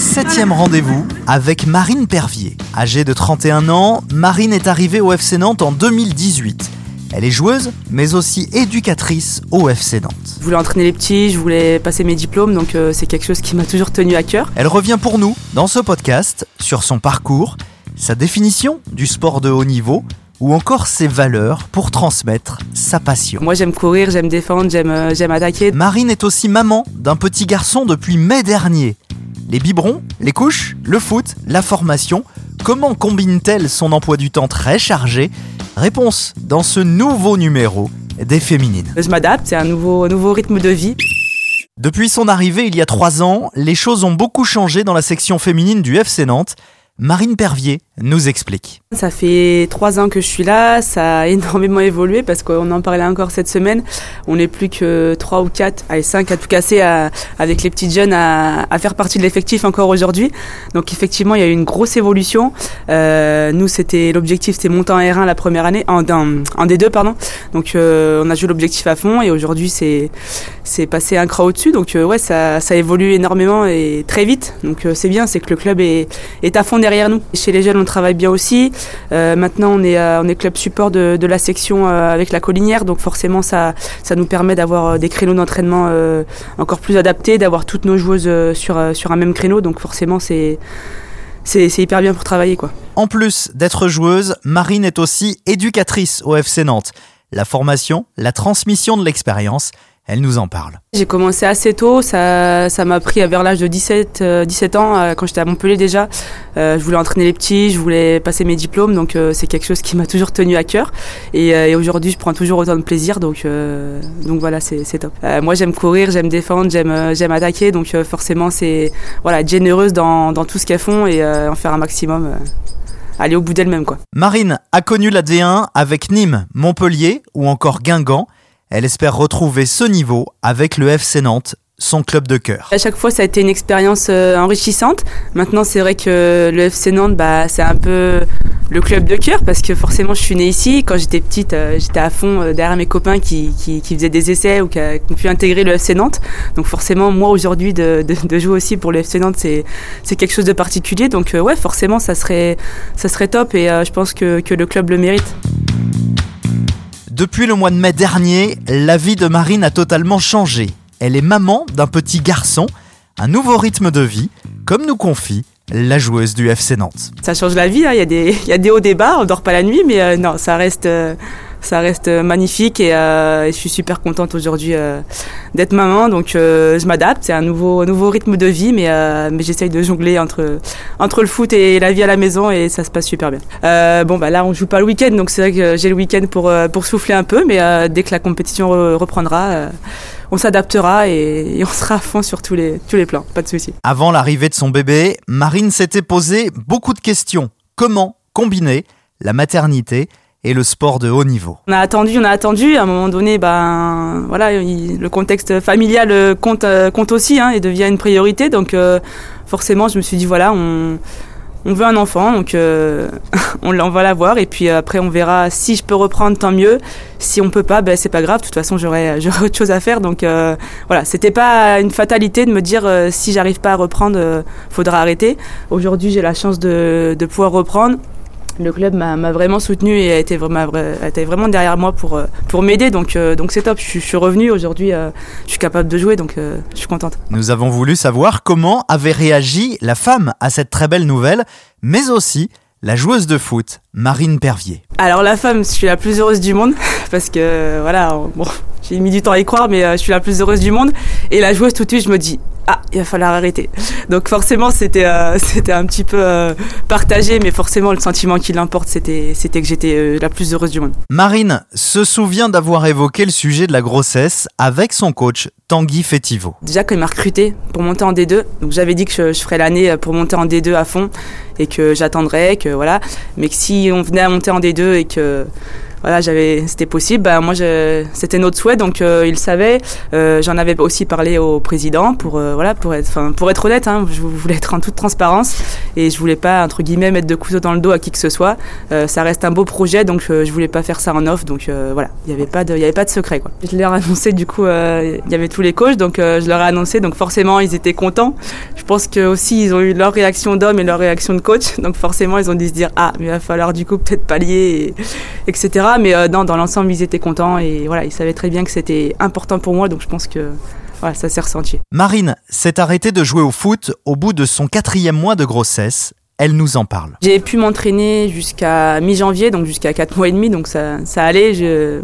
Septième rendez-vous avec Marine Pervier. Âgée de 31 ans, Marine est arrivée au FC Nantes en 2018. Elle est joueuse, mais aussi éducatrice au FC Nantes. Je voulais entraîner les petits, je voulais passer mes diplômes, donc euh, c'est quelque chose qui m'a toujours tenu à cœur. Elle revient pour nous, dans ce podcast, sur son parcours, sa définition du sport de haut niveau, ou encore ses valeurs pour transmettre sa passion. Moi j'aime courir, j'aime défendre, j'aime euh, j'aime attaquer. Marine est aussi maman d'un petit garçon depuis mai dernier. Les biberons, les couches, le foot, la formation, comment combine-t-elle son emploi du temps très chargé? Réponse dans ce nouveau numéro des Féminines. Je m'adapte, c'est un nouveau, nouveau rythme de vie. Depuis son arrivée il y a trois ans, les choses ont beaucoup changé dans la section féminine du FC Nantes. Marine Pervier nous explique. Ça fait trois ans que je suis là, ça a énormément évolué parce qu'on en parlait encore cette semaine. On n'est plus que trois ou quatre, allez cinq à tout casser avec les petites jeunes à, faire partie de l'effectif encore aujourd'hui. Donc effectivement, il y a eu une grosse évolution. Euh, nous, c'était l'objectif, c'était monter en R1 la première année, en, en, en D2 pardon. Donc euh, on a joué l'objectif à fond et aujourd'hui c'est c'est passé un cran au-dessus. Donc euh, ouais, ça, ça évolue énormément et très vite. Donc euh, c'est bien, c'est que le club est, est à fond derrière nous. Chez les jeunes, travaille bien aussi. Euh, maintenant, on est, euh, on est club support de, de la section euh, avec la collinière, donc forcément, ça, ça nous permet d'avoir des créneaux d'entraînement encore plus adaptés, d'avoir toutes nos joueuses sur, sur un même créneau. Donc forcément, c'est c'est hyper bien pour travailler, quoi. En plus d'être joueuse, Marine est aussi éducatrice au FC Nantes. La formation, la transmission de l'expérience, elle nous en parle. J'ai commencé assez tôt, ça ça m'a pris vers l'âge de 17, euh, 17 ans, euh, quand j'étais à Montpellier déjà. Euh, je voulais entraîner les petits, je voulais passer mes diplômes, donc euh, c'est quelque chose qui m'a toujours tenu à cœur. Et, euh, et aujourd'hui, je prends toujours autant de plaisir, donc, euh, donc voilà, c'est top. Euh, moi, j'aime courir, j'aime défendre, j'aime euh, j'aime attaquer, donc euh, forcément, c'est voilà, être généreuse dans, dans tout ce qu'elles font et euh, en faire un maximum. euh, aller au bout d'elles-mêmes, quoi. Marine a connu la D1 avec Nîmes, Montpellier ou encore Guingamp. Elle espère retrouver ce niveau avec le FC Nantes, son club de cœur. À chaque fois, ça a été une expérience euh, enrichissante. Maintenant, c'est vrai que le FC Nantes, bah, c'est un peu le club de cœur parce que forcément, je suis née ici. Quand j'étais petite, euh, j'étais à fond euh, derrière mes copains qui, qui, faisaient des essais ou qui, ont pu intégrer le FC Nantes. Donc forcément, moi aujourd'hui, de, jouer aussi pour le FC Nantes, c'est quelque chose de particulier. Donc ouais, forcément, ça serait ça top et je pense que le club le mérite. Depuis le mois de mai dernier, la vie de Marine a totalement changé. Elle est maman d'un petit garçon, un nouveau rythme de vie, comme nous confie la joueuse du FC Nantes. ça change la vie. hein. Il y a des, hauts, des bas. On dort pas la nuit, mais euh, non, ça reste, euh, ça reste euh, magnifique et, je suis super contente aujourd'hui d'être maman. Donc euh, je m'adapte. C'est un nouveau, nouveau rythme de vie, mais euh, mais j'essaye de jongler entre entre le foot et la vie à la maison et ça se passe super bien. Euh, bon bah là on joue pas le week-end, donc c'est vrai que j'ai le week-end pour pour souffler un peu, mais dès que la compétition re- reprendra. on s'adaptera et, et on sera à fond sur tous les, tous les plans, pas de souci. Avant l'arrivée de son bébé, Marine s'était posé beaucoup de questions. Comment combiner la maternité et le sport de haut niveau On a attendu, on a attendu. À un moment donné, ben voilà, il- le contexte familial euh, compte, euh, compte aussi hein, et devient une priorité. Donc euh, forcément, je me suis dit voilà, on, veut un enfant, donc on, on va l'avoir. Et puis après, on verra si je peux reprendre, tant mieux. Si on peut pas, ben c'est pas grave. De toute façon, j'aurai autre chose à faire. Donc euh, voilà, c'était pas une fatalité de me dire si j'arrive pas à reprendre, faudra arrêter. Aujourd'hui, j'ai la chance de, de pouvoir reprendre. Le club m'a vraiment soutenu et a été vraiment, a été vraiment derrière moi pour, euh, pour m'aider. Donc euh, donc c'est top. Je, suis- je suis revenu aujourd'hui. euh, je suis capable de jouer, donc euh, je suis contente. Nous avons voulu savoir comment avait réagi la femme à cette très belle nouvelle, mais aussi la joueuse de foot, Marine Pervier. Alors la femme, je suis la plus heureuse du monde parce que voilà, bon, j'ai mis du temps à y croire, mais je suis la plus heureuse du monde. Et la joueuse tout de suite, je me dis ah, il va falloir arrêter. Donc forcément, c'était euh, c'était un petit peu euh, partagé, mais forcément, le sentiment qui l'importe, c'était c'était que j'étais euh, la plus heureuse du monde. Marine se souvient d'avoir évoqué le sujet de la grossesse avec son coach Tanguy Fetivo. Déjà, quand il m'a recruté pour monter en D2, donc j'avais dit que je, je ferais l'année pour monter en D2 à fond et que j'attendrais, que voilà, mais que si on venait à monter en D2 et que voilà, j'avais, c'était possible. Bah, moi, c'était notre souhait, donc euh, il savait. Euh, j'en avais aussi parlé au président pour, euh, voilà, pour être, enfin, pour être honnête, hein, je voulais être en toute transparence et je voulais pas entre guillemets mettre de couteau dans le dos à qui que ce soit. Euh, ça reste un beau projet, donc je voulais pas faire ça en off, donc voilà, il y avait pas de, il y avait pas de secret quoi. Je leur ai annoncé du coup, il y avait tous les coachs, donc je leur ai annoncé, donc forcément ils étaient contents. Je pense que aussi ils ont eu leur réaction d'homme et leur réaction de coach, donc forcément ils ont dû se dire ah mais il va falloir du coup peut-être pallier, et, etc. Mais euh, non, dans l'ensemble, ils étaient contents et voilà, ils savaient très bien que c'était important pour moi, donc je pense que voilà, ça s'est ressenti. Marine s'est arrêtée de jouer au foot au bout de son quatrième mois de grossesse. Elle nous en parle. J'ai pu m'entraîner jusqu'à mi-janvier, donc jusqu'à 4 mois et demi, donc ça, ça allait. Je,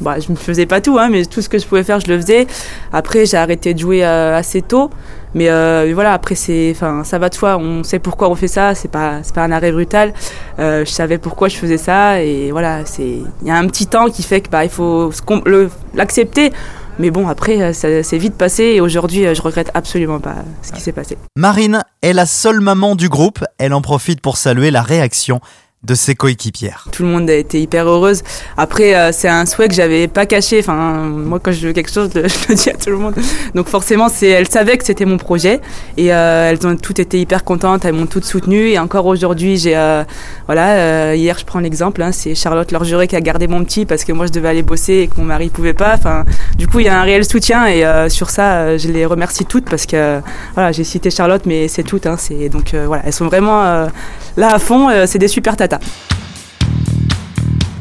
bah, je ne faisais pas tout, hein, mais tout ce que je pouvais faire, je le faisais. Après, j'ai arrêté de jouer euh, assez tôt. Mais euh, voilà, après, c'est, enfin, ça va de soi. On sait pourquoi on fait ça. C'est pas, c'est pas un arrêt brutal. Euh, je savais pourquoi je faisais ça. Et voilà, c'est, il y a un petit temps qui fait que bah, il faut l'accepter. Mais bon, après, ça s'est vite passé et aujourd'hui, je regrette absolument pas ce qui s'est passé. Marine est la seule maman du groupe. Elle en profite pour saluer la réaction de ses coéquipières. Tout le monde a été hyper heureuse. Après, euh, c'est un souhait que j'avais pas caché. Enfin, moi, quand je veux quelque chose, je le dis à tout le monde. Donc forcément, elles savaient que c'était mon projet et euh, elles ont toutes été hyper contentes. Elles m'ont toutes soutenue et encore aujourd'hui, j'ai, euh, voilà, hier, je prends l'exemple. Hein, c'est Charlotte Lorgeret qui a gardé mon petit parce que moi, je devais aller bosser et que mon mari pouvait pas. Enfin, du coup, il y a un réel soutien et sur ça, je les remercie toutes parce que voilà, j'ai cité Charlotte, mais c'est toutes. Hein, c'est donc voilà, elles sont vraiment là à fond. c'est des super tatas.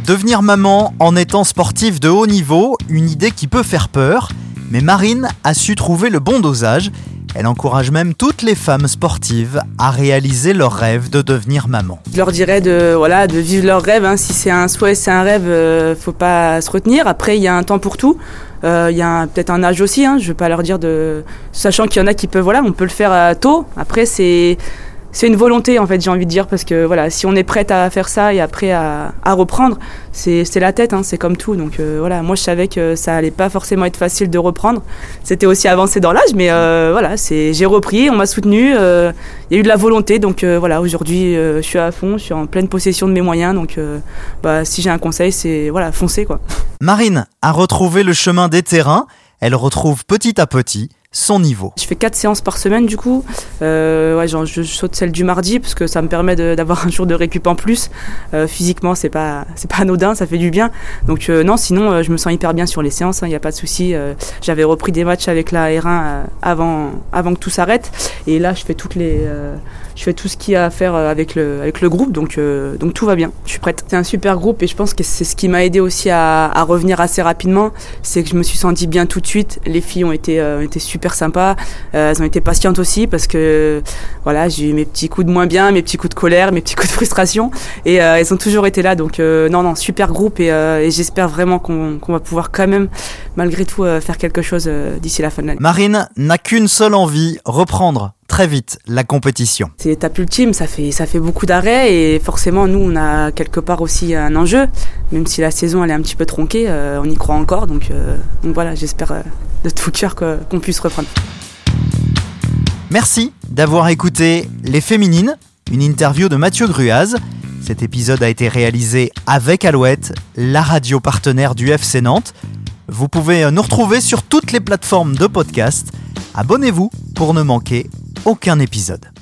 Devenir maman en étant sportive de haut niveau, une idée qui peut faire peur, mais Marine a su trouver le bon dosage. Elle encourage même toutes les femmes sportives à réaliser leur rêve de devenir maman. Je leur dirais de, voilà, de vivre leur rêve. Hein. Si c'est un souhait, c'est un rêve, euh, faut pas se retenir. Après, il y a un temps pour tout. Euh, Il y a peut-être un âge aussi. Hein. Je veux pas leur dire de, sachant qu'il y en a qui peuvent, voilà, on peut le faire euh, tôt. Après, c'est c'est une volonté en fait j'ai envie de dire parce que voilà si on est prête à faire ça et après à, reprendre c'est la tête hein, c'est comme tout. Donc euh, voilà moi je savais que ça allait pas forcément être facile de reprendre. C'était aussi avancé dans l'âge mais euh, voilà c'est j'ai repris on m'a soutenu euh, il y a eu de la volonté. Donc voilà aujourd'hui je suis à fond je suis en pleine possession de mes moyens. Donc bah, si j'ai un conseil c'est voilà foncer quoi. Marine a retrouvé le chemin des terrains. Elle retrouve petit à petit son niveau. Je fais quatre séances par semaine du coup. Euh, ouais, genre, je saute celle du mardi parce que ça me permet d'avoir un jour de récup en plus. Euh, physiquement, c'est pas c'est pas anodin, ça fait du bien. Donc euh, non, sinon euh, je me sens hyper bien sur les séances, il hein, n'y a pas de souci. Euh, J'avais repris des matchs avec la R1 euh, avant avant que tout s'arrête et là je fais toutes les je fais tout ce qu'il y a à faire avec le avec le groupe donc donc tout va bien. Je suis prête. C'est un super groupe et je pense que c'est ce qui m'a aidé aussi à, à, revenir assez rapidement, c'est que je me suis senti bien tout de suite. Les filles ont été ont été super super sympas. Euh, elles ont été patientes aussi parce que voilà, j'ai eu mes petits coups de moins bien, mes petits coups de colère, mes petits coups de frustration et euh, elles ont toujours été là. Donc euh, non, non, super groupe et, j'espère vraiment qu'on va pouvoir quand même, malgré tout, faire quelque chose d'ici la fin de l'année. Marine n'a qu'une seule envie, reprendre très vite la compétition. C'est l'étape ultime, ça fait, ça fait beaucoup d'arrêts et forcément nous on a quelque part aussi un enjeu, même si la saison elle est un petit peu tronquée, euh, on y croit encore donc, euh, donc voilà j'espère euh, de tout cœur qu'on puisse reprendre. Merci d'avoir écouté Les Féminines, une interview de Mathieu Gruaz. Cet épisode a été réalisé avec Alouette, la radio partenaire du FC Nantes. Vous pouvez nous retrouver sur toutes les plateformes de podcast. Abonnez-vous pour ne manquer aucun épisode.